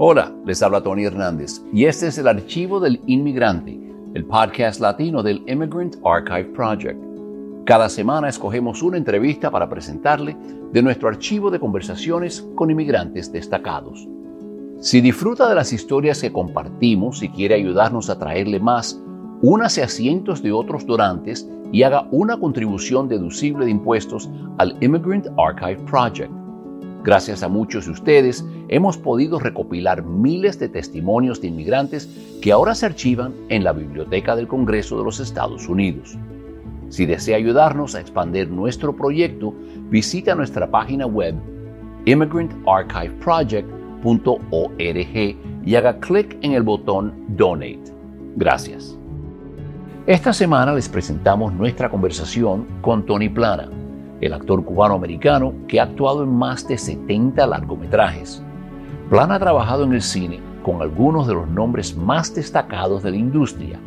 Hola, les habla Tony Hernández y este es el archivo del inmigrante, el podcast latino del Immigrant Archive Project. Cada semana escogemos una entrevista para presentarle de nuestro archivo de conversaciones con inmigrantes destacados. Si disfruta de las historias que compartimos y quiere ayudarnos a traerle más, únase a cientos de otros donantes y haga una contribución deducible de impuestos al Immigrant Archive Project. Gracias a muchos de ustedes, hemos podido recopilar miles de testimonios de inmigrantes que ahora se archivan en la Biblioteca del Congreso de los Estados Unidos. Si desea ayudarnos a expandir nuestro proyecto, visita nuestra página web immigrantarchiveproject.org y haga clic en el botón Donate. Gracias. Esta semana les presentamos nuestra conversación con Tony Plana, el actor cubano-americano que ha actuado en más de 70 largometrajes. Plana ha trabajado en el cine con algunos de los nombres más destacados de la industria.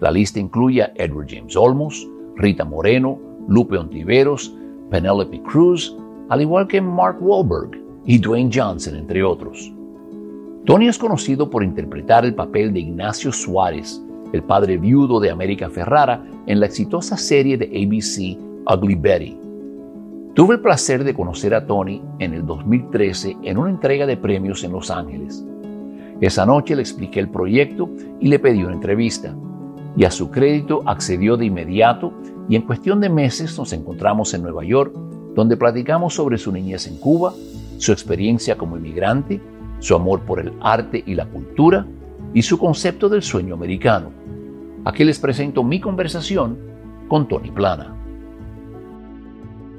La lista incluye a Edward James Olmos, Rita Moreno, Lupe Ontiveros, Penelope Cruz, al igual que Mark Wahlberg y Dwayne Johnson, entre otros. Tony es conocido por interpretar el papel de Ignacio Suárez, el padre viudo de América Ferrara, en la exitosa serie de ABC Ugly Betty. Tuve el placer de conocer a Tony en el 2013 en una entrega de premios en Los Ángeles. Esa noche le expliqué el proyecto y le pedí una entrevista. Y a su crédito accedió de inmediato y en cuestión de meses nos encontramos en Nueva York, donde platicamos sobre su niñez en Cuba, su experiencia como inmigrante, su amor por el arte y la cultura y su concepto del sueño americano. Aquí les presento mi conversación con Tony Plana.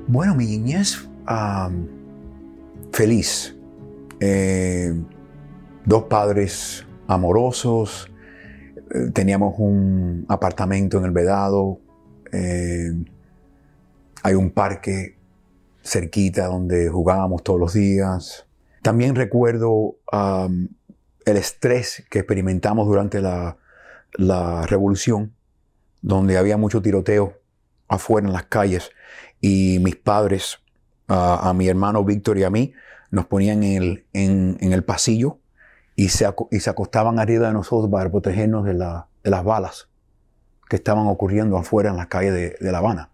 Bueno, mi niñez feliz. Eh, dos padres amorosos. Eh, teníamos un apartamento en el Vedado. Eh, hay un parque cerquita donde jugábamos todos los días. También recuerdo el estrés que experimentamos durante la, la revolución, donde había mucho tiroteo afuera en las calles y mis padres, a mi hermano Víctor y a mí, nos ponían en el, en, el pasillo y se, y se, acostaban arriba de nosotros para protegernos de, la, de, las balas que estaban ocurriendo afuera en las calles de, de La Habana.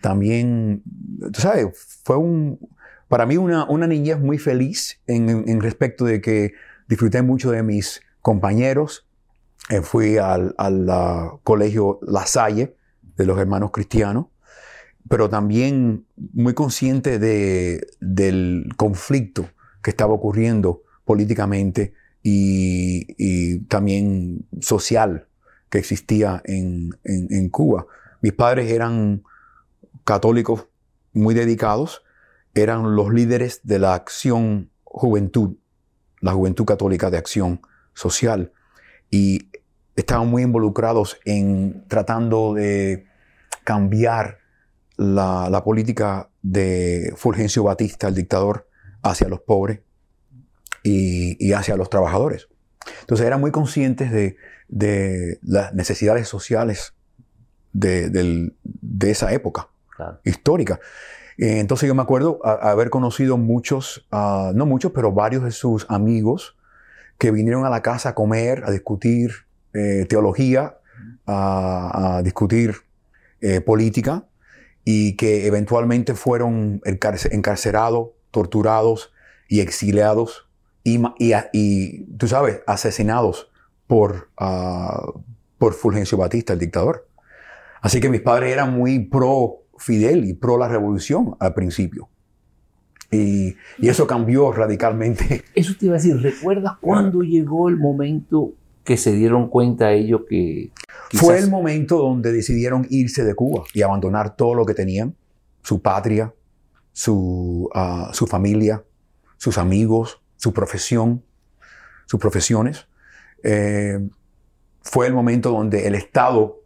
También, tú sabes, fue un, para mí una, una niñez muy feliz en, en, respecto de que disfruté mucho de mis compañeros. Eh, fui al, al uh, colegio La Salle de los hermanos cristianos pero también muy consciente de, del conflicto que estaba ocurriendo políticamente y, también social que existía en, en, Cuba. Mis padres eran católicos muy dedicados, eran los líderes de la acción juventud, la juventud católica de acción social, y estaban muy involucrados en tratando de cambiar la, política de Fulgencio Batista, el dictador, hacia los pobres y, hacia los trabajadores. Entonces eran muy conscientes de, las necesidades sociales de, esa época histórica. Eh, entonces yo me acuerdo haber conocido muchos, ah, no muchos, pero varios de sus amigos que vinieron a la casa a comer, a discutir eh, teología, a, discutir eh, política y que eventualmente fueron encarcerados, torturados y exiliados y, y, tú sabes, asesinados por, uh, por Fulgencio Batista, el dictador. Así que mis padres eran muy pro Fidel y pro la revolución al principio. Y, y, eso cambió radicalmente. Eso te iba a decir, ¿recuerdas cuándo llegó el momento que se dieron cuenta ellos que... Fue el momento donde decidieron irse de Cuba y abandonar todo lo que tenían, su patria, su, ah, su familia, sus amigos, su profesión, sus profesiones. Eh, fue el momento donde el Estado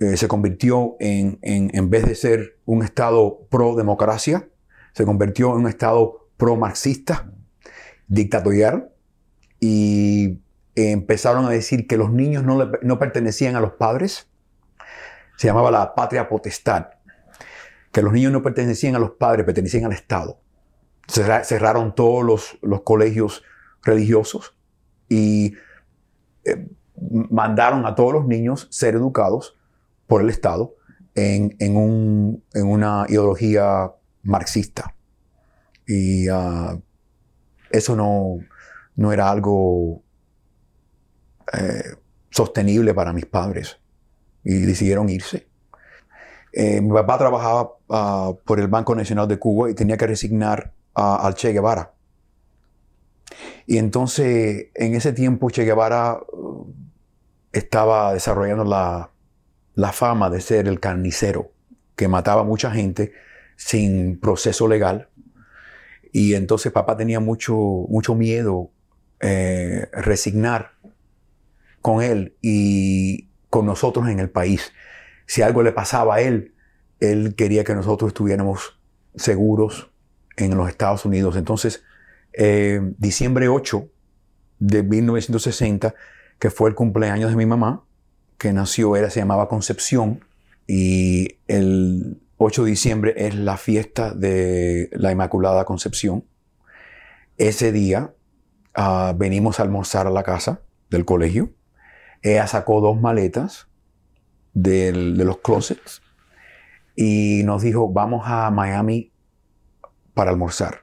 eh, se convirtió en, en, en, vez de ser un Estado pro-democracia, se convirtió en un Estado pro-marxista, dictatorial, y empezaron a decir que los niños no, no pertenecían a los padres. Se llamaba la patria potestad, que los niños no pertenecían a los padres, pertenecían al Estado. Cerraron todos los, los colegios religiosos y eh, mandaron a todos los niños ser educados por el Estado en, en, un, en una ideología marxista. Y uh, eso no, no era algo eh, sostenible para mis padres y decidieron irse. Eh, mi papá trabajaba ah, por el Banco Nacional de Cuba y tenía que resignar al Che Guevara. Y entonces, en ese tiempo, Che Guevara uh, estaba desarrollando la, fama de ser el carnicero, que mataba a mucha gente sin proceso legal. Y entonces papá tenía mucho, mucho miedo eh, resignar con él y con nosotros en el país. Si algo le pasaba a él, él quería que nosotros estuviéramos seguros en los Estados Unidos. Entonces, eh, diciembre 8 de 1960, que fue el cumpleaños de mi mamá, que nació, era, se llamaba Concepción, y el 8 de diciembre es la fiesta de la Inmaculada Concepción. Ese día ah, venimos a almorzar a la casa del colegio. Ella sacó dos maletas de los closets y nos dijo, vamos a Miami para almorzar.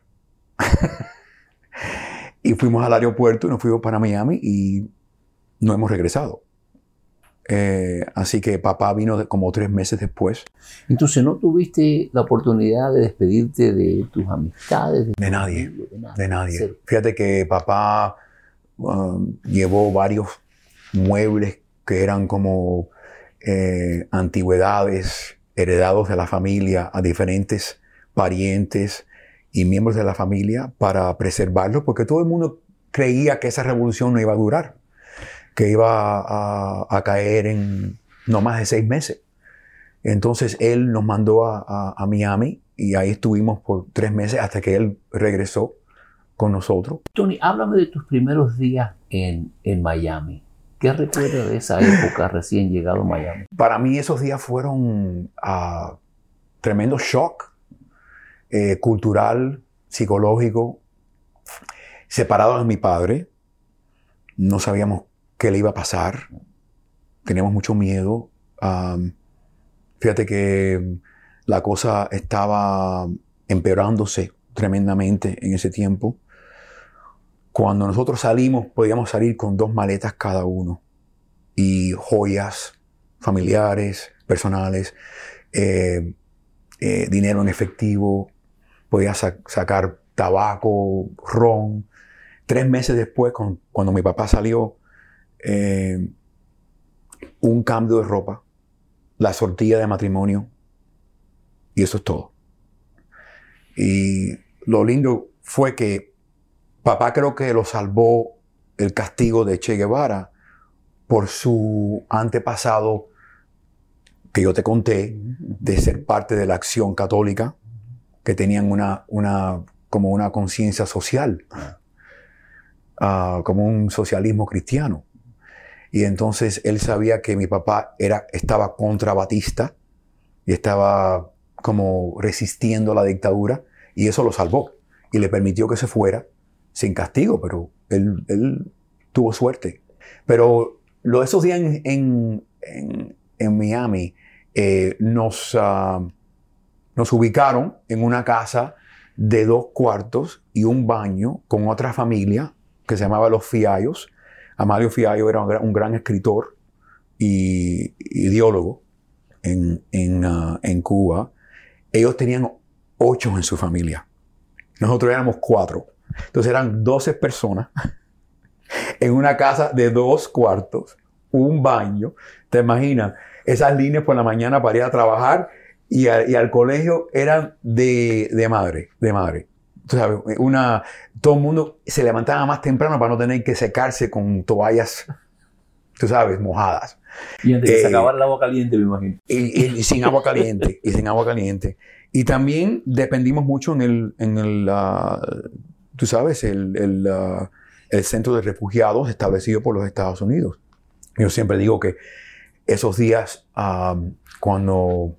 y fuimos al aeropuerto y nos fuimos para Miami y no hemos regresado. Eh, así que papá vino como tres meses después. Entonces, ¿no tuviste la oportunidad de despedirte de tus amistades? De, nadie, de, nadie. Fíjate que papá um, llevó varios muebles que eran como eh, antigüedades heredados de la familia a diferentes parientes y miembros de la familia para preservarlos, porque todo el mundo creía que esa revolución no iba a durar que iba a, caer en no más de seis meses. Entonces él nos mandó a, Miami y ahí estuvimos por tres meses hasta que él regresó con nosotros. Tony, háblame de tus primeros días en, en Miami. ¿Qué recuerdas de esa época recién llegado a Miami? Para mí esos días fueron uh, tremendo shock eh, cultural, psicológico. Separado de mi padre, no sabíamos qué le iba a pasar. Teníamos mucho miedo. fíjate que la cosa estaba empeorándose tremendamente en ese tiempo. Cuando nosotros salimos, podíamos salir con dos maletas cada uno y joyas familiares, personales, eh, eh, dinero en efectivo, podía sacar tabaco, ron. Tres meses después, cuando mi papá salió, eh, un cambio de ropa, la sortilla de matrimonio, y eso es todo. Y lo lindo fue que papá creo que lo salvó el castigo de Che Guevara por su antepasado que yo te conté de ser parte de la acción católica, que tenían una, una como una conciencia social, ah, como un socialismo cristiano. Y entonces él sabía que mi papá era, estaba contra Batista y estaba como resistiendo la dictadura y eso lo salvó y le permitió que se fuera sin castigo, pero él, tuvo suerte. Pero lo, esos días en, Miami eh, nos, uh, nos ubicaron en una casa de dos cuartos y un baño con otra familia que se llamaba Los Fiallos. Amalio Fiallo era un gran, escritor y ideólogo en, en, ah, en Cuba. Ellos tenían ocho en su familia. Nosotros éramos cuatro. Entonces eran 12 personas en una casa de dos cuartos, un baño. ¿Te imaginas? Esas líneas por la mañana para ir a trabajar y, al colegio eran de, madre, de madre. Tú sabes, una, todo el mundo se levantaba más temprano para no tener que secarse con toallas, tú sabes, mojadas. Y antes de eh, el agua caliente, me imagino. Y, sin agua caliente, y sin agua caliente. Y también dependimos mucho en el, en el tú sabes, el, el, el centro de refugiados establecido por los Estados Unidos. Yo siempre digo que esos días, cuando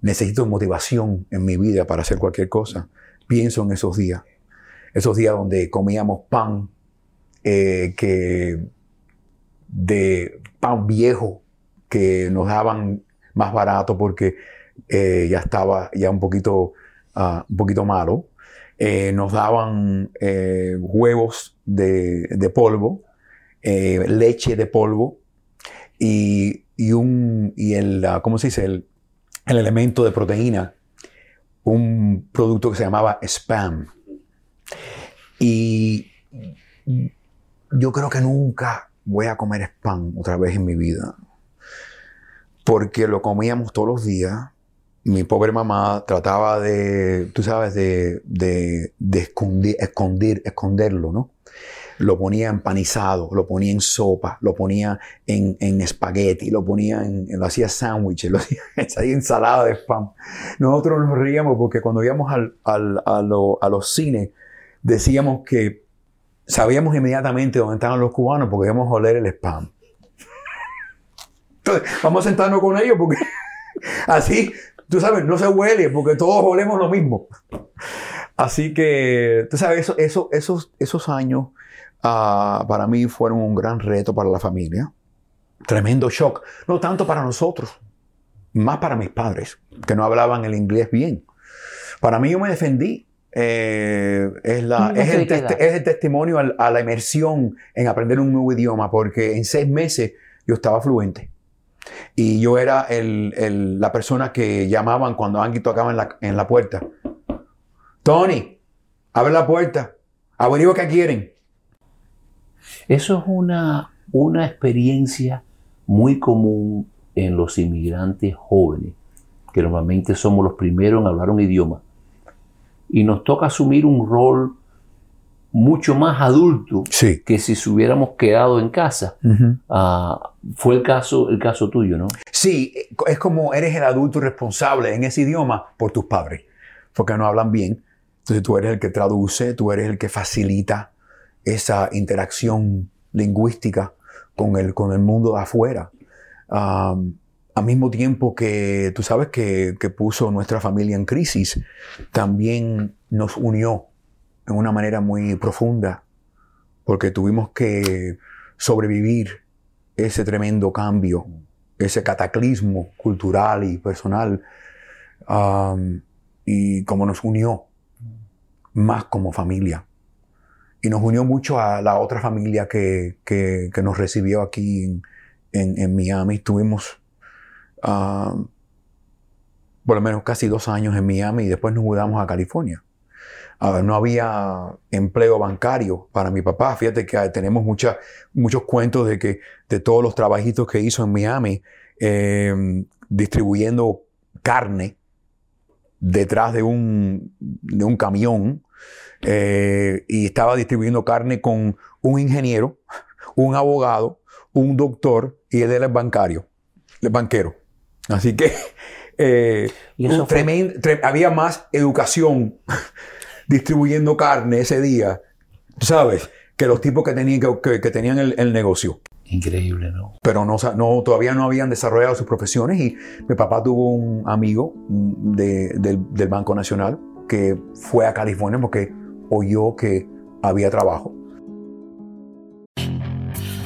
necesito motivación en mi vida para hacer cualquier cosa, pienso en esos días. Esos días donde comíamos pan eh, que de pan viejo que nos daban más barato porque eh, ya estaba ya un poquito, ah, un poquito malo. Eh, nos daban huevos de, de polvo, leche de polvo y, y, un, y el, ah, ¿cómo se dice? El, el elemento de proteína, un producto que se llamaba spam. Y yo creo que nunca voy a comer spam otra vez en mi vida. Porque lo comíamos todos los días. Mi pobre mamá trataba de, tú sabes, de, de, de esconder, esconderlo, ¿no? lo ponía empanizado, lo ponía en sopa, lo ponía en, en espagueti, lo ponía en, lo hacía sándwiches, lo hacía, ensalada de spam. Nosotros nos reíamos porque cuando íbamos al, al, a los cines, decíamos que sabíamos inmediatamente dónde estaban los cubanos porque íbamos a oler el spam. Entonces, vamos a sentarnos con ellos porque así, tú sabes, no se huele porque todos olemos lo mismo. Así que, tú sabes, eso, eso, esos, esos años Ah, para mí fueron un gran reto para la familia. Tremendo shock. No tanto para nosotros, más para mis padres, que no hablaban el inglés bien. Para mí yo me defendí. Eh, es, la, es, el testimonio a, la inmersión en aprender un nuevo idioma, porque en seis meses yo estaba fluente. Y yo era el, la persona que llamaban cuando alguien tocaba en la, en la puerta. Tony, abre la puerta. Averigua qué quieren. Eso es una, una experiencia muy común en los inmigrantes jóvenes, que normalmente somos los primeros en hablar un idioma. Y nos toca asumir un rol mucho más adulto que si se hubiéramos quedado en casa. Ah, fue el caso, el caso tuyo, ¿no? Sí, es como eres el adulto responsable en ese idioma por tus padres, porque no hablan bien. Entonces tú eres el que traduce, tú eres el que facilita esa interacción lingüística con el, con el mundo de afuera. al mismo tiempo que tú sabes que, que, puso nuestra familia en crisis, también nos unió en una manera muy profunda, porque tuvimos que sobrevivir ese tremendo cambio, ese cataclismo cultural y personal, y como nos unió más como familia y nos unió mucho a la otra familia que, que, nos recibió aquí en, en, Miami. Estuvimos uh, por lo menos casi dos años en Miami y después nos mudamos a California. Uh, no había empleo bancario para mi papá. Fíjate que tenemos mucha, muchos cuentos de que de todos los trabajitos que hizo en Miami eh, distribuyendo carne detrás de un, de un camión eh, y estaba distribuyendo carne con un ingeniero, un abogado, un doctor y él era el bancario, el banquero. Así que eh, había más educación distribuyendo carne ese día, ¿sabes? Que los tipos que tenían, que, tenían el, negocio. Increíble, ¿no? Pero no, no, todavía no habían desarrollado sus profesiones y mi papá tuvo un amigo del, del Banco Nacional que fue a California porque oyó que había trabajo.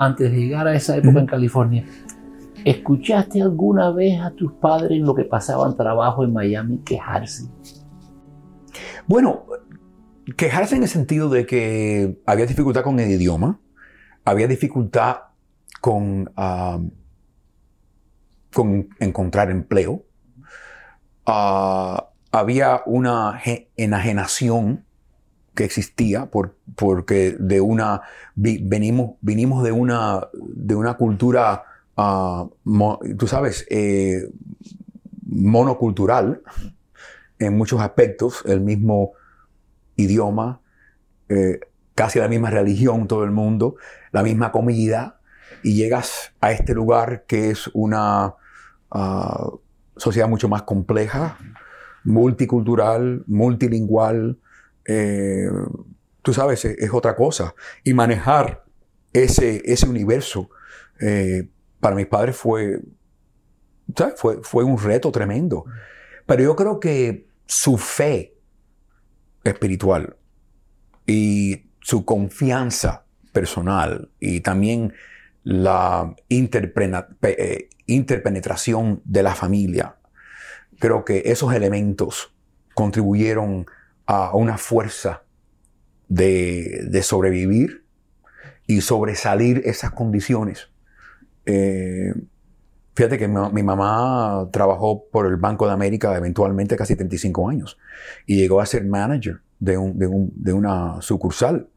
Antes de llegar a esa época en California, ¿escuchaste alguna vez a tus padres en lo que pasaban trabajo en Miami quejarse? Bueno, quejarse en el sentido de que había dificultad con el idioma, había dificultad con, con encontrar empleo, Ah, había una enajenación que existía por, porque de una venimos vinimos de una de una cultura ah, tú sabes eh, monocultural en muchos aspectos el mismo idioma eh, casi la misma religión todo el mundo la misma comida y llegas a este lugar que es una ah, sociedad mucho más compleja multicultural multilingual eh, tú sabes, es, otra cosa. Y manejar ese, ese universo eh, para mis padres fue, fue, fue un reto tremendo. Pero yo creo que su fe espiritual y su confianza personal y también la eh, interpenetración de la familia, creo que esos elementos contribuyeron a una fuerza de, sobrevivir y sobresalir esas condiciones. Eh, fíjate que mi, mamá trabajó por el Banco de América eventualmente casi 35 años y llegó a ser manager de, un- de un- de una sucursal.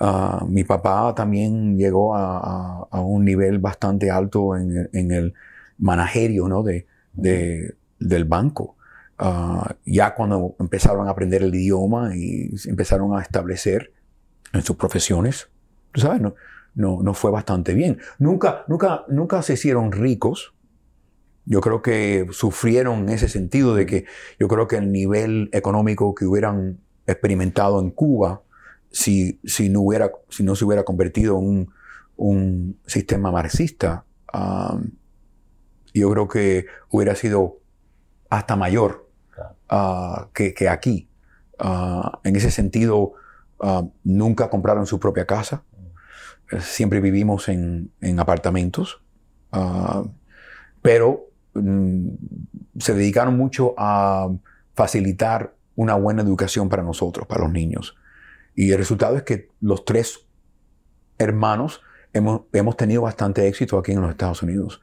Ah, mi papá también llegó a, un nivel bastante alto en, el- managerio ¿no? de- del banco. Ah, ya cuando empezaron a aprender el idioma y empezaron a establecer en sus profesiones, tú sabes, no, no, no fue bastante bien. Nunca, nunca, nunca se hicieron ricos. Yo creo que sufrieron en ese sentido de que yo creo que el nivel económico que hubieran experimentado en Cuba, si, si, no, hubiera, si no se hubiera convertido en un, un sistema marxista, ah, yo creo que hubiera sido hasta mayor ah, que, aquí. Ah, en ese sentido, ah, nunca compraron su propia casa. Eh, Siempre vivimos en, en apartamentos. Pero mm, se dedicaron mucho a facilitar una buena educación para nosotros, para los niños. Y el resultado es que los tres hermanos hemos, tenido bastante éxito aquí en los Estados Unidos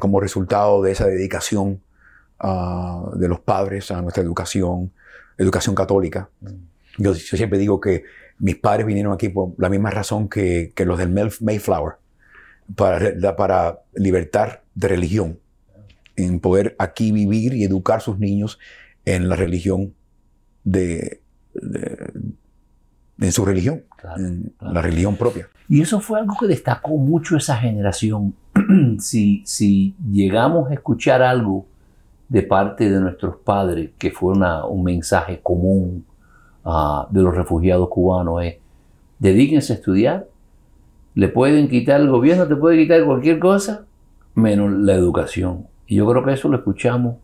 como resultado de esa dedicación de los padres a nuestra educación, educación católica. Yo, yo siempre digo que mis padres vinieron aquí por la misma razón que, que los del Mayf- Mayflower, para, para libertad de religión, en poder aquí vivir y educar a sus niños en la religión de, de- en su religión, Claro, en claro. la religión propia. Y eso fue algo que destacó mucho esa generación. si, si llegamos a escuchar algo de parte de nuestros padres, que fue una- un mensaje común ah, de los refugiados cubanos, es, dedíquense a estudiar, le pueden quitar el gobierno, te puede quitar cualquier cosa, menos la educación. Y yo creo que eso lo escuchamos,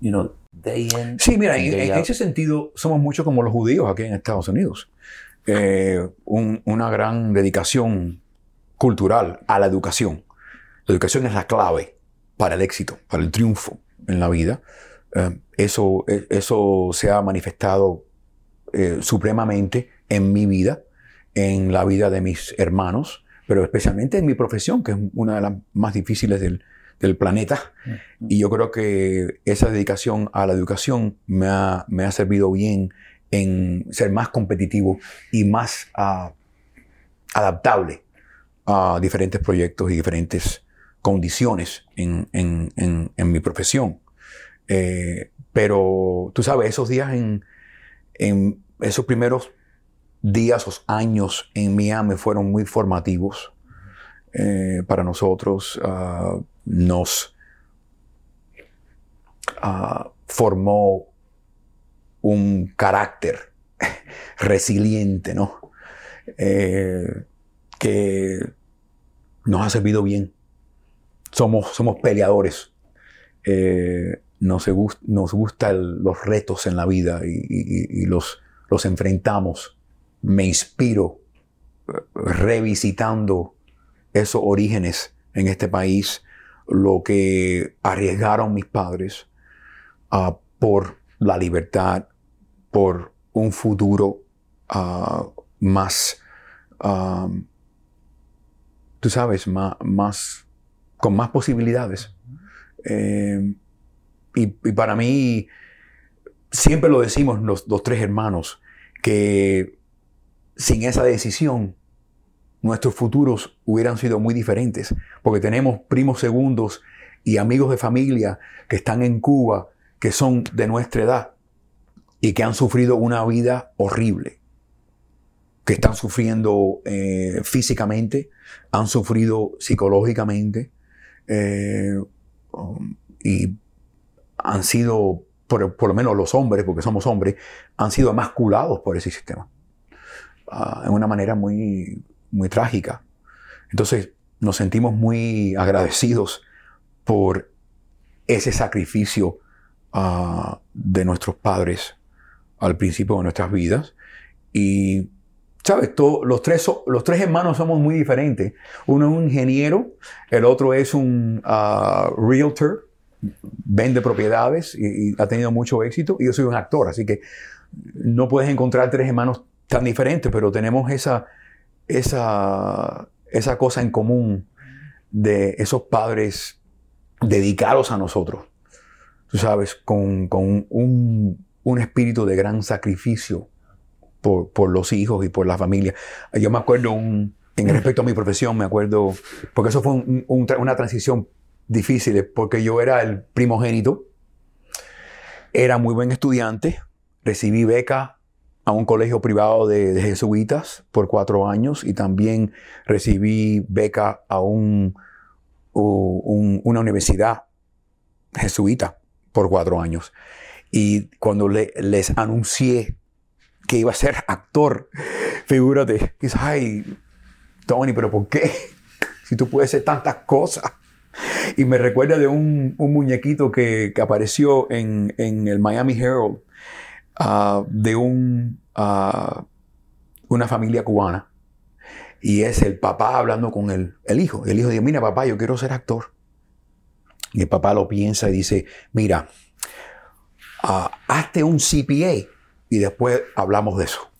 you know, day in, Sí, mira, en, ese sentido somos mucho como los judíos aquí en Estados Unidos. Eh, un- una gran dedicación cultural a la educación. La educación es la clave para el éxito, para el triunfo en la vida. Eh, eso, eh, eso se ha manifestado eh, supremamente en mi vida, en la vida de mis hermanos, pero especialmente en mi profesión, que es una de las más difíciles del, del planeta. Y yo creo que esa dedicación a la educación me ha, me ha servido bien en ser más competitivo y más ah, adaptable a diferentes proyectos y diferentes condiciones en, en- en- mi profesión. Eh, pero tú sabes, esos días en, en esos primeros días o años en Miami fueron muy formativos. eh, para nosotros, ah, nos ah, formó un carácter resiliente, ¿no? Eh, que nos ha servido bien. Somos, somos peleadores. Eh, nos, nos gustan los retos en la vida y, los, los enfrentamos. Me inspiro eh, revisitando esos orígenes en este país, lo que arriesgaron mis padres uh, por la libertad, por un futuro uh, más, um, tú sabes, más, con más posibilidades. Eh, y, para mí, siempre lo decimos los, los tres hermanos, que sin esa decisión, nuestros futuros hubieran sido muy diferentes, porque tenemos primos segundos y amigos de familia que están en Cuba, que son de nuestra edad y que han sufrido una vida horrible, que están sufriendo eh, físicamente, han sufrido psicológicamente eh, um, y han sido, por, lo menos los hombres, porque somos hombres, han sido emasculados por ese sistema. Uh, en una manera muy, muy trágica. Entonces nos sentimos muy agradecidos por ese sacrificio uh, de nuestros padres al principio de nuestras vidas. Y, ¿sabes? los, tres, los tres hermanos somos muy diferentes. Uno es un ingeniero, el otro es un uh, realtor, vende propiedades y, ha tenido mucho éxito. Y yo soy un actor, así que no puedes encontrar tres hermanos tan diferentes, pero tenemos esa, esa, esa cosa en común de esos padres dedicados a nosotros. Tú sabes, con, con un, un, espíritu de gran sacrificio por, por, los hijos y por la familia. Yo me acuerdo un, en respecto a mi profesión, me acuerdo, porque eso fue una transición difíciles porque yo era el primogénito, era muy buen estudiante, recibí beca a un colegio privado de, jesuitas por cuatro años y también recibí beca a un, una universidad jesuita por cuatro años. Y cuando les anuncié que iba a ser actor, figúrate, dices, ay, Tony, pero ¿por qué? Si tú puedes hacer tantas cosas. Y me recuerda de un, muñequito que, apareció en, el Miami Herald ah, de un, uh, una familia cubana. Y es el papá hablando con el, el hijo. El hijo dice, mira papá, yo quiero ser actor. Y el papá lo piensa y dice, mira, uh, hazte un CPA y después hablamos de eso.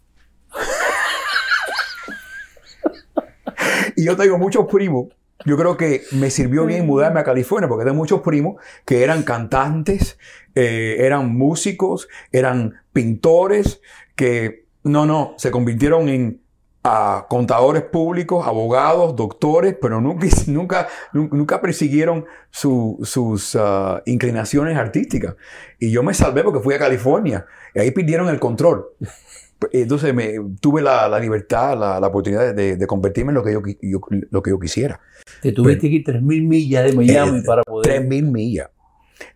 y yo tengo muchos primos yo creo que me sirvió bien mudarme a California porque tengo muchos primos que eran cantantes, eh, eran músicos, eran pintores, que no, no, se convirtieron en ah, contadores públicos, abogados, doctores, pero nunca, nunca, nunca persiguieron sus ah, inclinaciones artísticas. Y yo me salvé porque fui a California y ahí pidieron el control. Entonces me, tuve la, libertad, la, oportunidad de, convertirme en lo que yo, lo que yo quisiera. Te tuviste que ir 3.000 millas de Miami eh, para poder... 3.000 millas.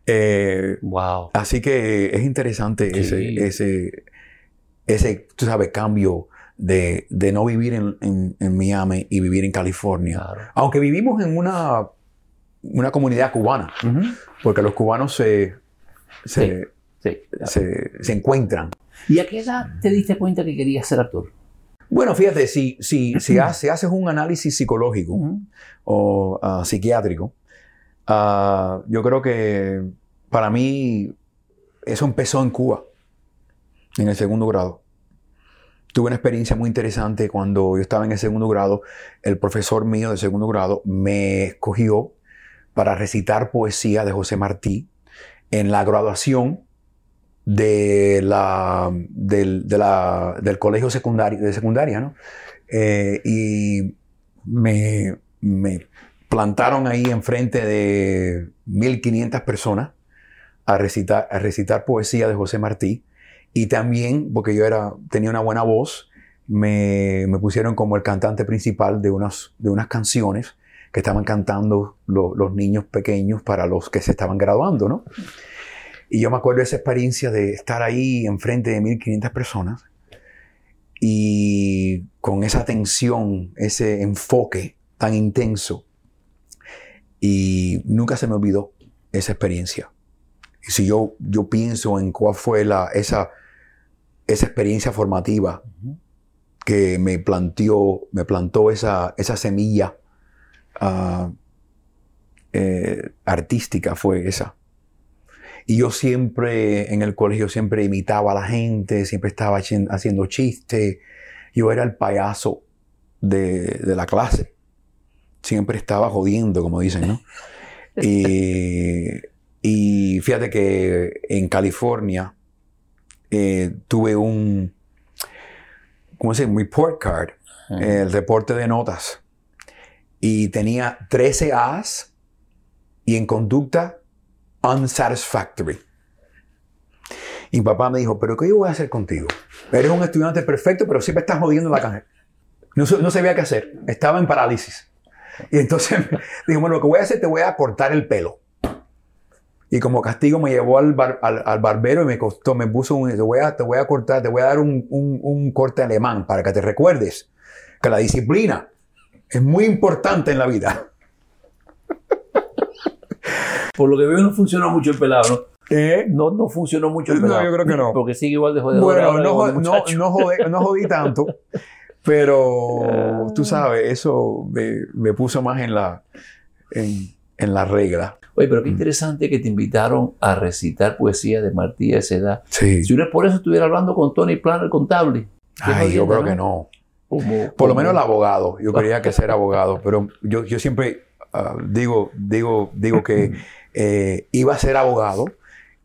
Eh, wow. Así que es interesante ese, ese, ese, tú sabes, cambio de, de no vivir en, en, Miami y vivir en California. Aunque vivimos en una, una comunidad cubana, porque los cubanos se, se, se, se encuentran ¿Y a qué edad te diste cuenta que querías ser actor? Bueno, fíjate, si, si, si, haces un análisis psicológico o ah, psiquiátrico, ah, yo creo que para mí eso empezó en Cuba, en el segundo grado. Tuve una experiencia muy interesante cuando yo estaba en el segundo grado. El profesor mío de segundo grado me escogió para recitar poesía de José Martí en la graduación de del, colegio secundario, de secundaria, ¿no? Eh, y me, me, plantaron ahí enfrente de 1500 personas a recitar poesía de José Martí. Y también, porque yo era, tenía una buena voz, me, me pusieron como el cantante principal de unas, de unas canciones que estaban cantando los niños pequeños para los que se estaban graduando, ¿no? Y yo me acuerdo de esa experiencia de estar ahí enfrente de 1500 personas y con esa tensión, ese enfoque tan intenso. Y nunca se me olvidó esa experiencia. Y si yo, yo pienso en cuál fue la, esa, esa experiencia formativa que me planteó, me plantó esa, esa semilla ah, eh, artística, fue esa. Y yo siempre en el colegio siempre imitaba a la gente, siempre estaba haciendo chistes. Yo era el payaso de, la clase. Siempre estaba jodiendo, como dicen, ¿no? y, fíjate que en California eh, tuve un, ¿cómo se llama? Report card, el reporte de notas. Y tenía 13 A's y en conducta unsatisfactory. Y papá me dijo, pero ¿qué yo voy a hacer contigo? Eres un estudiante perfecto, pero siempre estás jodiendo la caja. No, no sabía qué hacer. Estaba en parálisis. Y entonces dijo, bueno, lo que voy a hacer, te voy a cortar el pelo. Y como castigo me llevó al, al, barbero y me costó, me puso un, te voy a, te voy a cortar, te voy a dar un, un, un corte alemán para que te recuerdes que la disciplina es muy importante en la vida. Por lo que veo no funcionó mucho el pelado, ¿no? ¿Eh? No, no funcionó mucho el pelado. No, yo creo que no. Porque sigue igual de jodido. Bueno, no, no, no, no, jodí tanto, pero tú sabes, eso me, me puso más en la, en, en, la regla. Oye, pero qué interesante que te invitaron a recitar poesía de Martí a esa edad. Sí. Si no es por eso, estuviera hablando con Tony Plan, el contable. Ay, yo creo que no. por lo menos el abogado. Yo quería que ser abogado, pero yo, yo siempre uh, digo, digo, digo que eh, iba a ser abogado,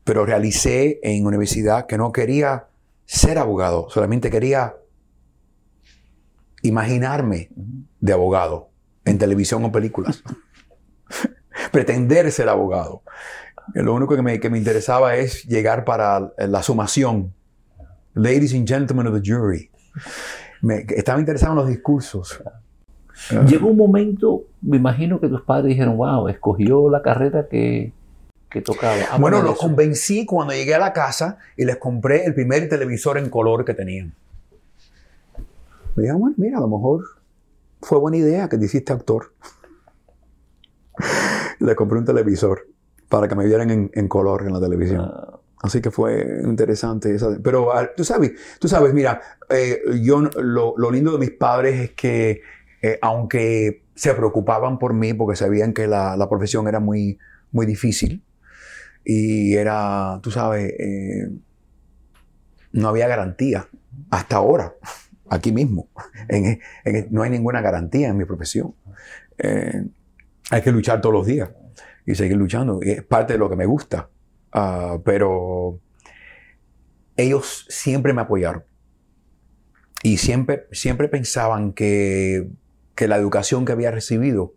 pero realicé en universidad que no quería ser abogado, solamente quería imaginarme de abogado en televisión o películas. Pretender ser abogado. Lo único que me, que me interesaba es llegar para la sumación. Ladies and gentlemen of the jury. Me, estaba interesado en los discursos. Llegó un momento, me imagino que tus padres dijeron, wow, escogió la carrera que, que tocaba. bueno, los convencí cuando llegué a la casa y les compré el primer televisor en color que tenían. Me dijeron, bueno, mira, a lo mejor fue buena idea que te hiciste actor. Le compré un televisor para que me vieran en, color en la televisión. Ah. Así que fue interesante. Esa, pero ah, tú sabes, tú sabes, mira, eh, yo lo, lo, lindo de mis padres es que eh, aunque se preocupaban por mí porque sabían que la, profesión era muy, muy difícil y era, tú sabes, eh, no había garantía hasta ahora, aquí mismo. no hay ninguna garantía en mi profesión. Hay que luchar todos los días y seguir luchando. es parte de lo que me gusta. Ah, pero ellos siempre me apoyaron. Y siempre, siempre pensaban que que la educación que había recibido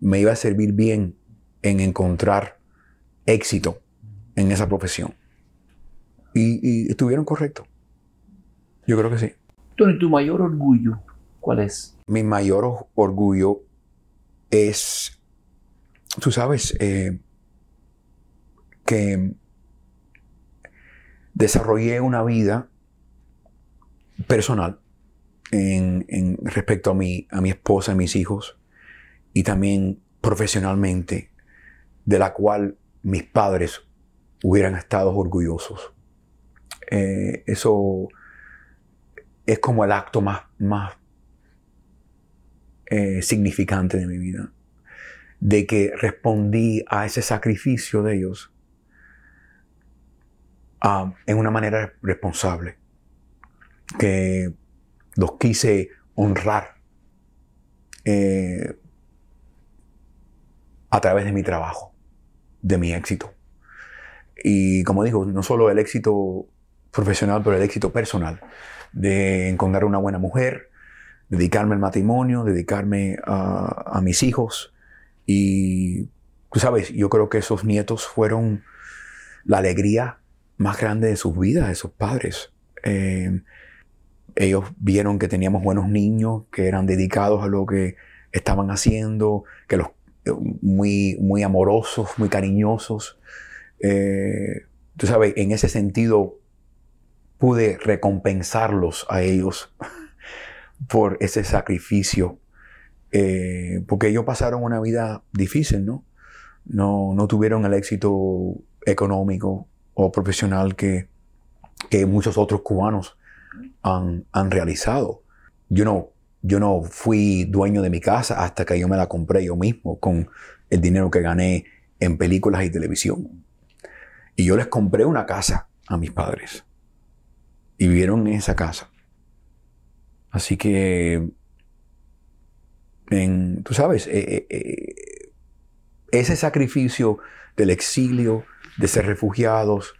me iba a servir bien en encontrar éxito en esa profesión. Y, estuvieron correctos. Yo creo que sí. Tony, ¿tu mayor orgullo cuál es? Mi mayor orgullo es, tú sabes, eh, que desarrollé una vida personal en, respecto a mi, a mi esposa, a mis hijos, y también profesionalmente, de la cual mis padres hubieran estado orgullosos. Eh, eso es como el acto más, más eh, significante de mi vida, de que respondí a ese sacrificio de ellos ah, en una manera responsable, que los quise honrar eh, a través de mi trabajo, de mi éxito. Y como digo, no solo el éxito profesional, pero el éxito personal, de encontrar una buena mujer, dedicarme al matrimonio, dedicarme a, a mis hijos. Y tú sabes, yo creo que esos nietos fueron la alegría más grande de sus vidas, de sus padres. Eh, ellos vieron que teníamos buenos niños, que eran dedicados a lo que estaban haciendo, que los eh, muy, muy amorosos, muy cariñosos. Eh, tú sabes, en ese sentido pude recompensarlos a ellos por ese sacrificio, eh, porque ellos pasaron una vida difícil, ¿no? No, tuvieron el éxito económico o profesional que, muchos otros cubanos han, han realizado. Yo no, yo no fui dueño de mi casa hasta que yo me la compré yo mismo con el dinero que gané en películas y televisión. Y yo les compré una casa a mis padres. Y vivieron en esa casa. Así que, en, tú sabes, eh, eh, eh, ese sacrificio del exilio, de ser refugiados,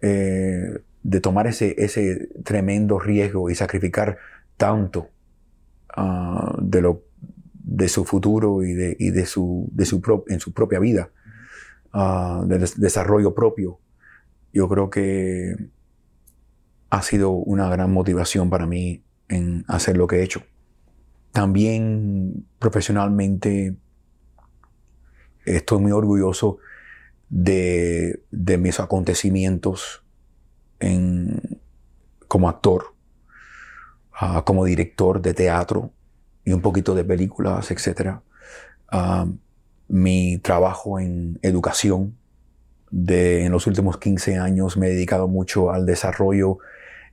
de tomar ese, ese tremendo riesgo y sacrificar tanto Ah, de, lo, de su futuro y de, y de su, de su en su propia vida, uh, de desarrollo propio. Yo creo que ha sido una gran motivación para mí en hacer lo que he hecho. También profesionalmente estoy muy orgulloso de, mis acontecimientos en, como actor. Ah, como director de teatro y un poquito de películas, etc. Ah, mi trabajo en educación, de, en los últimos 15 años me he dedicado mucho al desarrollo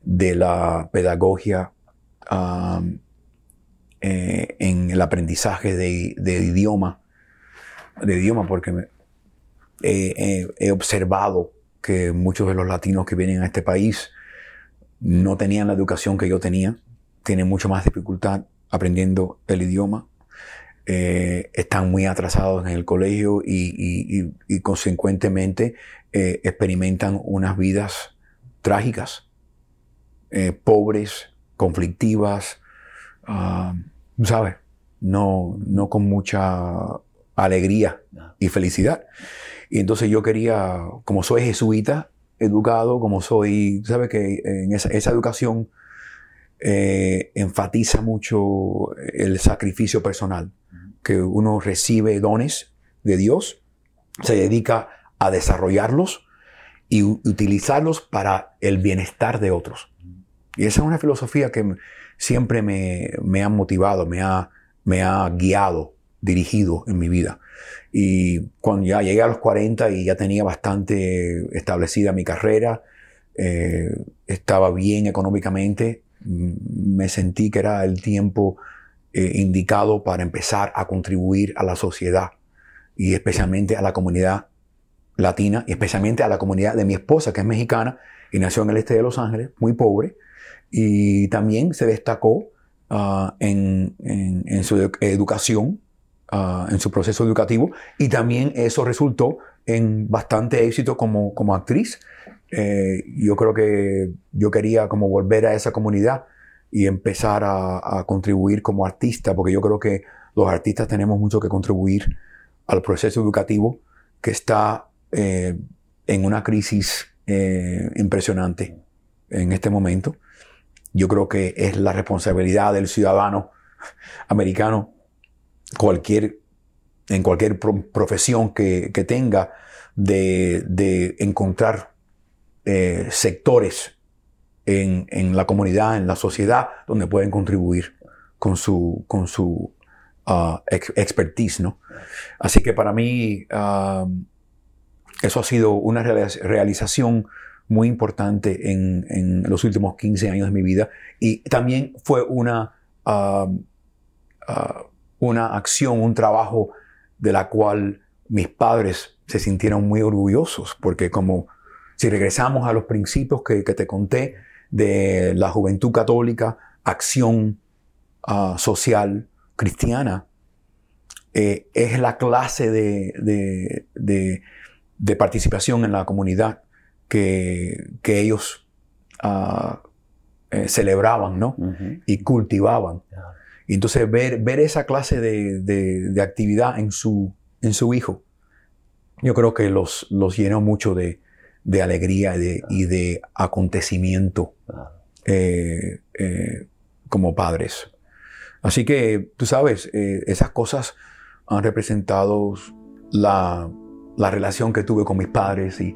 de la pedagogía ah, eh, en el aprendizaje de, idioma, de idioma porque he observado que muchos de los latinos que vienen a este país no tenían la educación que yo tenía tienen mucho más dificultad aprendiendo el idioma, eh, están muy atrasados en el colegio y, consecuentemente eh, experimentan unas vidas trágicas, pobres, conflictivas, uh, ¿sabes? No, no con mucha alegría y felicidad. Y entonces yo quería, como soy jesuita, educado, como soy, ¿sabes? Que en esa, esa educación eh, enfatiza mucho el sacrificio personal, que uno recibe dones de Dios, se dedica a desarrollarlos y utilizarlos para el bienestar de otros. Y esa es una filosofía que siempre me, ha motivado, me ha, me guiado, dirigido en mi vida. Y cuando ya llegué a los 40 y ya tenía bastante establecida mi carrera, eh, estaba bien económicamente, me sentí que era el tiempo eh, indicado para empezar a contribuir a la sociedad y especialmente a la comunidad latina y especialmente a la comunidad de mi esposa que es mexicana y nació en el este de Los Ángeles, muy pobre, y también se destacó ah, en, su educación, ah, en su proceso educativo, y también eso resultó en bastante éxito como, como actriz. Eh, yo creo que yo quería como volver a esa comunidad y empezar a, contribuir como artista, porque yo creo que los artistas tenemos mucho que contribuir al proceso educativo que está eh, en una crisis eh, impresionante en este momento. Yo creo que es la responsabilidad del ciudadano americano, cualquier, en cualquier profesión que, tenga, de, encontrar eh, sectores en, la comunidad, en la sociedad, donde pueden contribuir con su, con su ah, expertise. ¿no? Así que para mí ah, eso ha sido una realización muy importante en, los últimos 15 años de mi vida. Y también fue una, ah, una acción, un trabajo de la cual mis padres se sintieron muy orgullosos porque como si regresamos a los principios que, te conté de la juventud católica, acción ah, social cristiana, eh, es la clase de, participación en la comunidad que, ellos ah, eh, celebraban ¿no? y cultivaban. Y entonces ver, ver esa clase de, actividad en su, en su hijo, yo creo que los, los llenó mucho de, de alegría y de, acontecimiento eh, eh, como padres. Así que, tú sabes, eh, esas cosas han representado la, la, relación que tuve con mis padres y,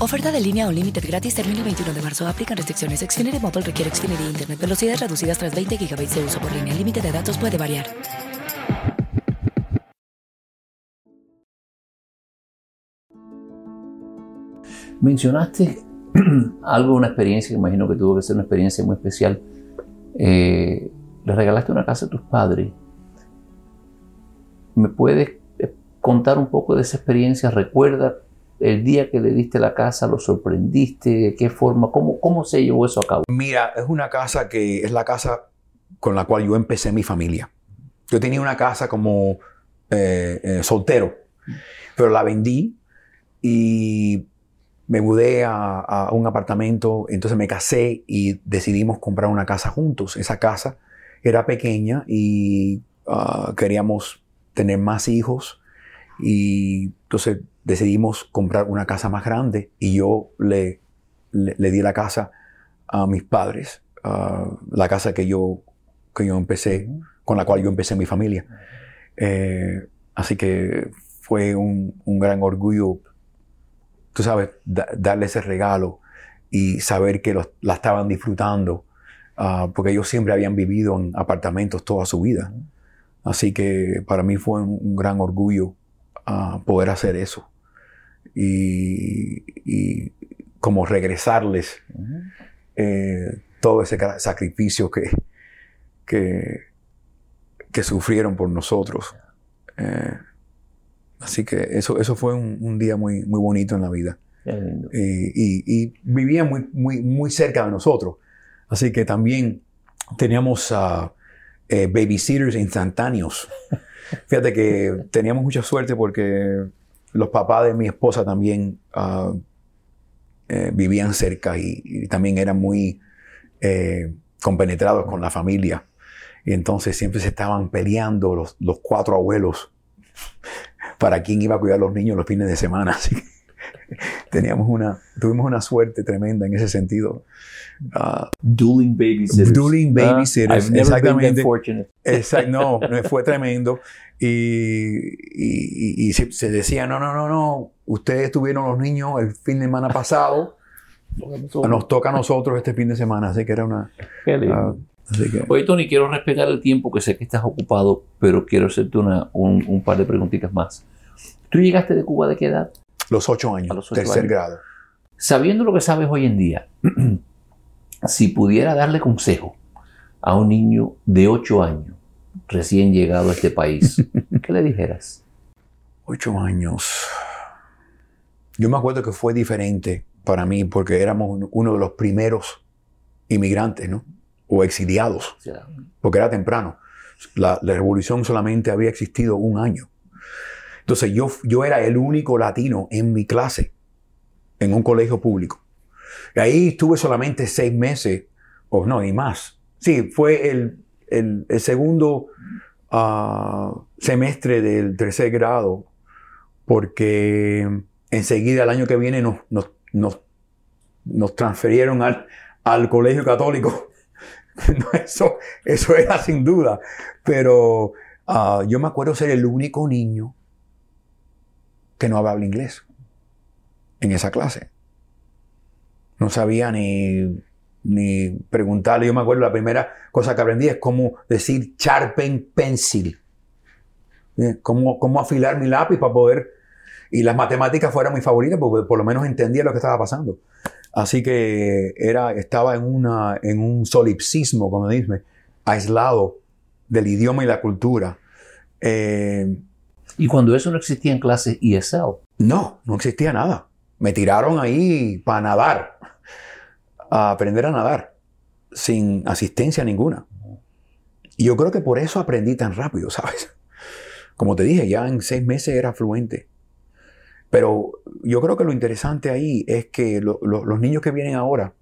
Oferta de línea o límite gratis termina el 21 de marzo. Aplican restricciones. Xfinity Mobile requiere Xfinity Internet. Velocidades reducidas tras 20 GB de uso por línea. El límite de datos puede variar. Mencionaste algo, una experiencia que imagino que tuvo que ser una experiencia muy especial. Eh, le regalaste una casa a tus padres. ¿Me puedes eh, contar un poco de esa experiencia? ¿Recuerda el día que le diste la casa? ¿Lo sorprendiste? ¿De qué forma? ¿Cómo, cómo se llevó eso a cabo? Mira, es una casa que es la casa con la cual yo empecé mi familia. Yo tenía una casa como eh, eh, soltero, pero la vendí y me mudé a, a, un apartamento, entonces me casé y decidimos comprar una casa juntos. Esa casa era pequeña y uh, queríamos tener más hijos y entonces decidimos comprar una casa más grande y yo le, le, le di la casa a mis padres, uh, la casa que yo, que yo empecé, con la cual yo empecé mi familia. Eh, así que fue un, un gran orgullo tú sabes, da, darle ese regalo y saber que los, la estaban disfrutando, uh, porque ellos siempre habían vivido en apartamentos toda su vida. Así que para mí fue un, un gran orgullo uh, poder hacer eso. Y, y como regresarles eh, todo ese sacrificio que, que, que, sufrieron por nosotros. Eh, Así que eso, eso fue un, un día muy, muy bonito en la vida. Eh, y, y, vivía muy, muy, muy cerca de nosotros. Así que también teníamos uh, babysitters instantáneos. Fíjate que teníamos mucha suerte porque los papás de mi esposa también uh, eh, vivían cerca y, y, también eran muy eh, compenetrados con la familia. Y entonces siempre se estaban peleando los, los cuatro abuelos para quién iba a cuidar a los niños los fines de semana. Así que teníamos una, tuvimos una suerte tremenda en ese sentido. Uh, dueling babysitters. Dueling Ah, babysitters, I've never exactamente. been that fortunate. Exacto, no, no, fue tremendo. Y, y, y, y se, se, decía, no, no, no, no, ustedes tuvieron los niños el fin de semana pasado, nos toca a nosotros este fin de semana, así que era una... Uh, así que... Oye, Tony, quiero respetar el tiempo, que sé que estás ocupado, pero quiero hacerte una, un, un par de preguntitas más. ¿Tú llegaste de Cuba de qué edad? Los ocho años, los ocho tercer años. grado. Sabiendo lo que sabes hoy en día, si pudiera darle consejo a un niño de ocho años recién llegado a este país, ¿qué le dijeras? Ocho años. Yo me acuerdo que fue diferente para mí porque éramos uno de los primeros inmigrantes, ¿no? O exiliados, porque era temprano. La, la, revolución solamente había existido un año. Entonces yo, yo era el único latino en mi clase, en un colegio público. Ahí estuve solamente seis meses, o no, ni más. Sí, fue el, el, segundo uh, semestre del tercer grado, porque enseguida el año que viene nos, nos, nos, nos transferieron al, al colegio católico. eso, eso era sin duda. Pero uh, yo me acuerdo ser el único niño que no hablaba inglés en esa clase. No sabía ni, ni preguntarle. Yo me acuerdo la primera cosa que aprendí es cómo decir sharpen pencil. Cómo, cómo afilar mi lápiz para poder... Y las matemáticas fueron mi favorita porque por lo menos entendía lo que estaba pasando. Así que era, estaba en, una, en un solipsismo, como dice, aislado del idioma y la cultura. Eh, ¿Y cuando eso no existía en clases ESL? No, no existía nada. Me tiraron ahí para nadar, a aprender a nadar, sin asistencia ninguna. Y yo creo que por eso aprendí tan rápido, ¿sabes? como te dije, ya en seis meses era fluente. Pero yo creo que lo interesante ahí es que los niños que vienen ahora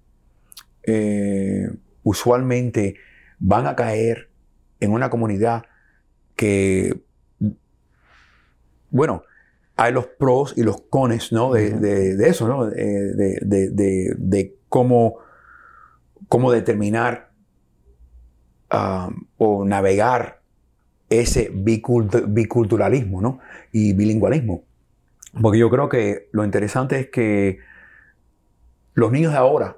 eh, usualmente van a caer en una comunidad que, bueno, hay los pros y los cones ¿no? de, eso, ¿no? de, cómo, cómo determinar um, o navegar ese biculturalismo ¿no? y bilingualismo. Porque yo creo que lo interesante es que los niños de ahora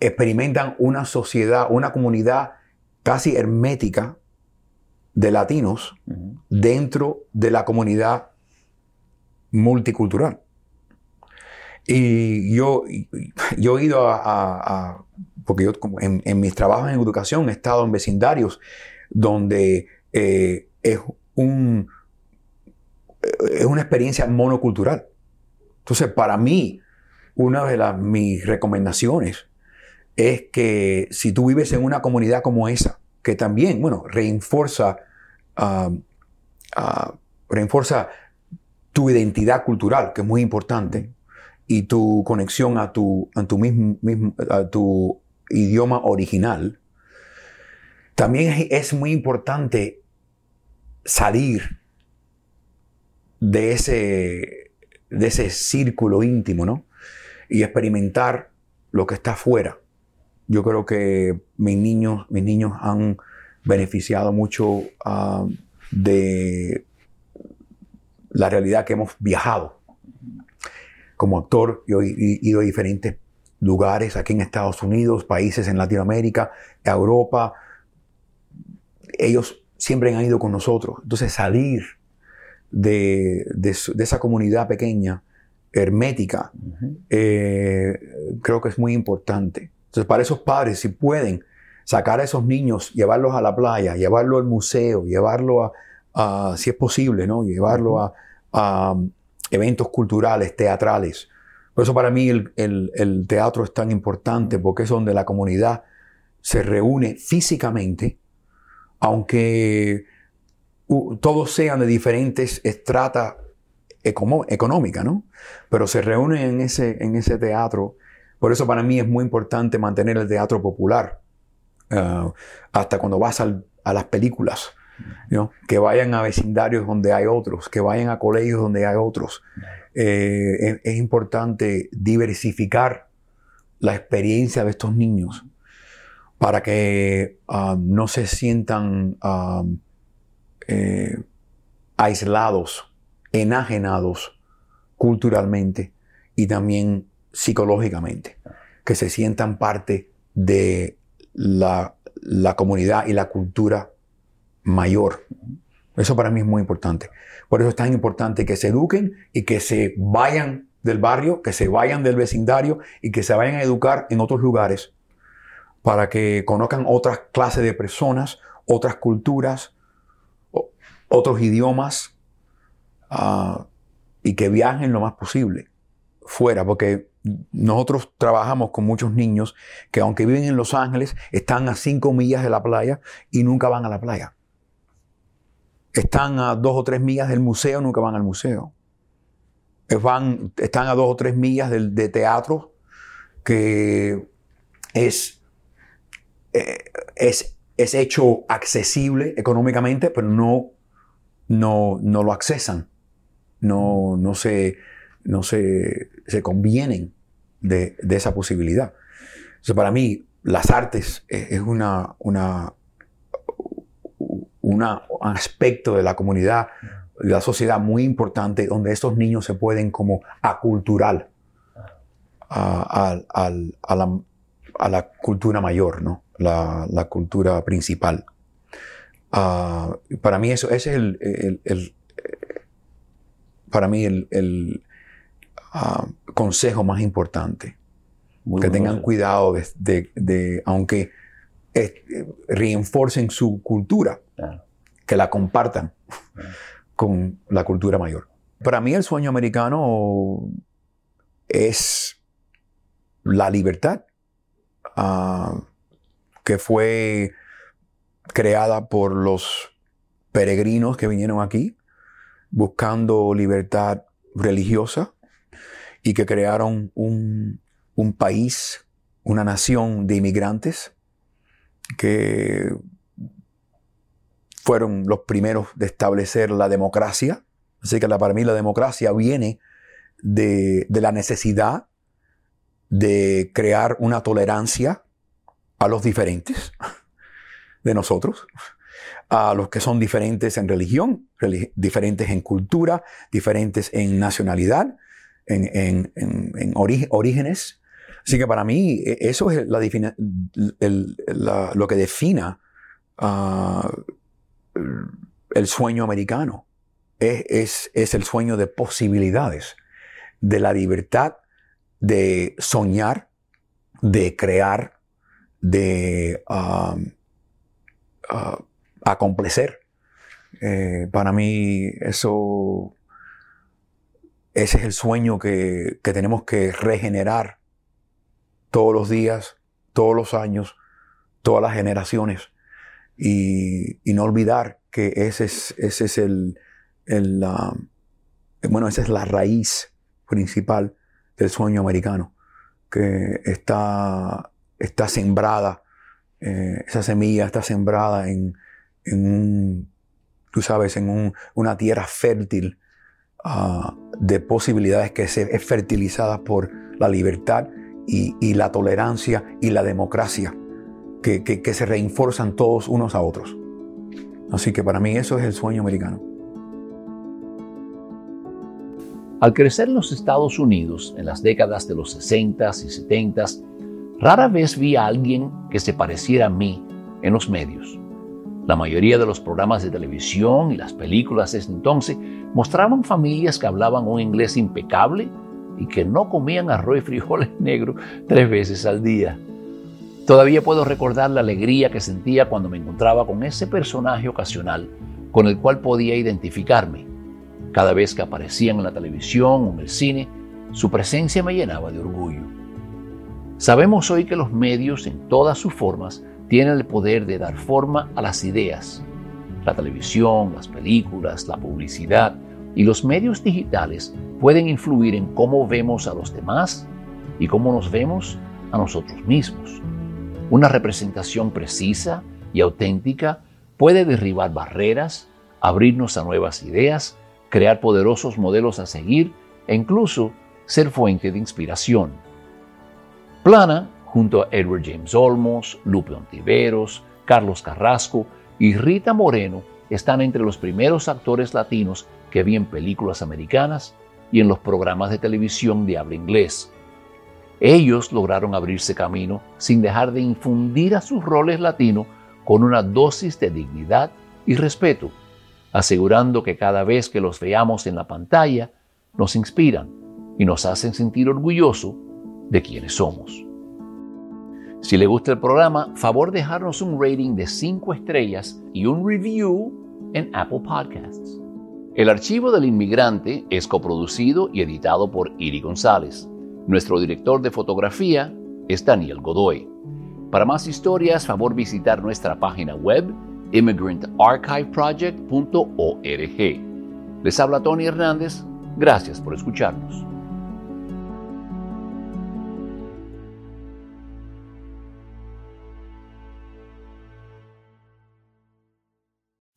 experimentan una sociedad, una comunidad casi hermética de latinos dentro de la comunidad multicultural. Y yo, yo he ido a, porque yo en, mis trabajos en educación he estado en vecindarios donde eh, es, un, es una experiencia monocultural. Entonces, para mí, una de las, mis recomendaciones es que si tú vives en una comunidad como esa, que también, bueno, reinforza, um, uh, tu identidad cultural, que es muy importante, y tu conexión a tu, a tu, mismo, a tu idioma original, también es muy importante salir de ese, de ese círculo íntimo, ¿no? Y experimentar lo que está afuera yo creo que mis niños, mis niños han beneficiado mucho ah, de la realidad que hemos viajado. Como actor, yo he ido a diferentes lugares aquí en Estados Unidos, países en Latinoamérica, Europa. Ellos siempre han ido con nosotros. Entonces salir de, esa comunidad pequeña, hermética, eh, creo que es muy importante. Entonces, para esos padres, si pueden sacar a esos niños, llevarlos a la playa, llevarlo al museo, llevarlo a, si es posible, ¿no? Llevarlo a, um, eventos culturales, teatrales. Por eso para mí el, teatro es tan importante porque es donde la comunidad se reúne físicamente, aunque todos sean de diferentes estratas económicas, ¿no? Pero se reúnen en ese, en ese teatro por eso para mí es muy importante mantener el teatro popular. Uh, hasta cuando vas a las películas, que vayan a vecindarios donde hay otros, que vayan a colegios donde hay otros. Eh, es, importante diversificar la experiencia de estos niños para que uh, no se sientan um, eh, aislados, enajenados culturalmente y también psicológicamente, que se sientan parte de la, comunidad y la cultura mayor. Eso para mí es muy importante. Por eso es tan importante que se eduquen y que se vayan del barrio, que se vayan del vecindario y que se vayan a educar en otros lugares para que conozcan otras clases de personas, otras culturas, otros idiomas ah, y que viajen lo más posible fuera, porque nosotros trabajamos con muchos niños que aunque viven en Los Ángeles, están a cinco millas de la playa y nunca van a la playa. Están a dos o tres millas del museo, nunca van al museo. Van, están a dos o tres millas de teatro que es, eh, es, es, hecho accesible económicamente, pero no, no, no lo accesan. No, no se no se, se convienen de, esa posibilidad. para mí, las artes es una, una, un aspecto de la comunidad, de la sociedad muy importante, donde estos niños se pueden como aculturar a, la, cultura mayor, ¿no? la, cultura principal. Ah, para mí eso, ese es el, para mí el, Ah, consejo más importante. que tengan cuidado de, aunque eh, reenforcen su cultura, que la compartan con la cultura mayor. Para mí el sueño americano es la libertad ah, que fue creada por los peregrinos que vinieron aquí buscando libertad religiosa y que crearon un, un país, una nación de inmigrantes que fueron los primeros de establecer la democracia. Así que para mí la democracia viene de, de la necesidad de crear una tolerancia a los diferentes de nosotros, a los que son diferentes en religión, diferentes en cultura, diferentes en nacionalidad, en, orígenes. Así que para mí e, eso es lo que defina ah, el sueño americano. Es, es el sueño de posibilidades, de la libertad de soñar, de crear, de um, uh, acomplecer. Eh, para mí eso, ese es el sueño que, tenemos que regenerar todos los días, todos los años, todas las generaciones. Y, no olvidar que ese es, ese es el, el bueno, esa es la raíz principal del sueño americano, que está, está sembrada, eh, esa semilla está sembrada en, en tú sabes, en una tierra fértil ah, de posibilidades que se, es por la libertad y, la tolerancia y la democracia, que, que se reinforzan todos unos a otros. Así que para mí eso es el sueño americano. Al crecer en los Estados Unidos en las décadas de los 60 y 70, rara vez vi a alguien que se pareciera a mí en los medios. La mayoría de los programas de televisión y las películas de ese entonces mostraban familias que hablaban un inglés impecable y que no comían arroz y frijoles negros tres veces al día. Todavía puedo recordar la alegría que sentía cuando me encontraba con ese personaje ocasional con el cual podía identificarme cada vez que aparecían en la televisión o en el cine, su presencia me llenaba de orgullo. Sabemos hoy que los medios en todas sus formas tienen el poder de dar forma a las ideas. La televisión, las películas, la publicidad y los medios digitales pueden influir en cómo vemos a los demás y cómo nos vemos a nosotros mismos. Una representación precisa y auténtica puede derribar barreras, abrirnos a nuevas ideas crear poderosos modelos a seguir e incluso ser fuente de inspiración. Plana, junto a Edward James Olmos, Lupe Ontiveros, Carlos Carrasco y Rita Moreno, están entre los primeros actores latinos que vi en películas americanas y en los programas de televisión de habla inglés. Ellos lograron abrirse camino sin dejar de infundir a sus roles latinos con una dosis de dignidad y respeto asegurando que cada vez que los veamos en la pantalla, nos inspiran y nos hacen sentir orgullosos de quienes somos. Si le gusta el programa, favor dejarnos un rating de 5 estrellas y un review en Apple Podcasts. El archivo del inmigrante es coproducido y editado por Iri González. Nuestro director de fotografía es Daniel Godoy. Para más historias, favor visitar nuestra página web immigrantarchiveproject.org. Les habla Tony Hernández. Gracias por escucharnos.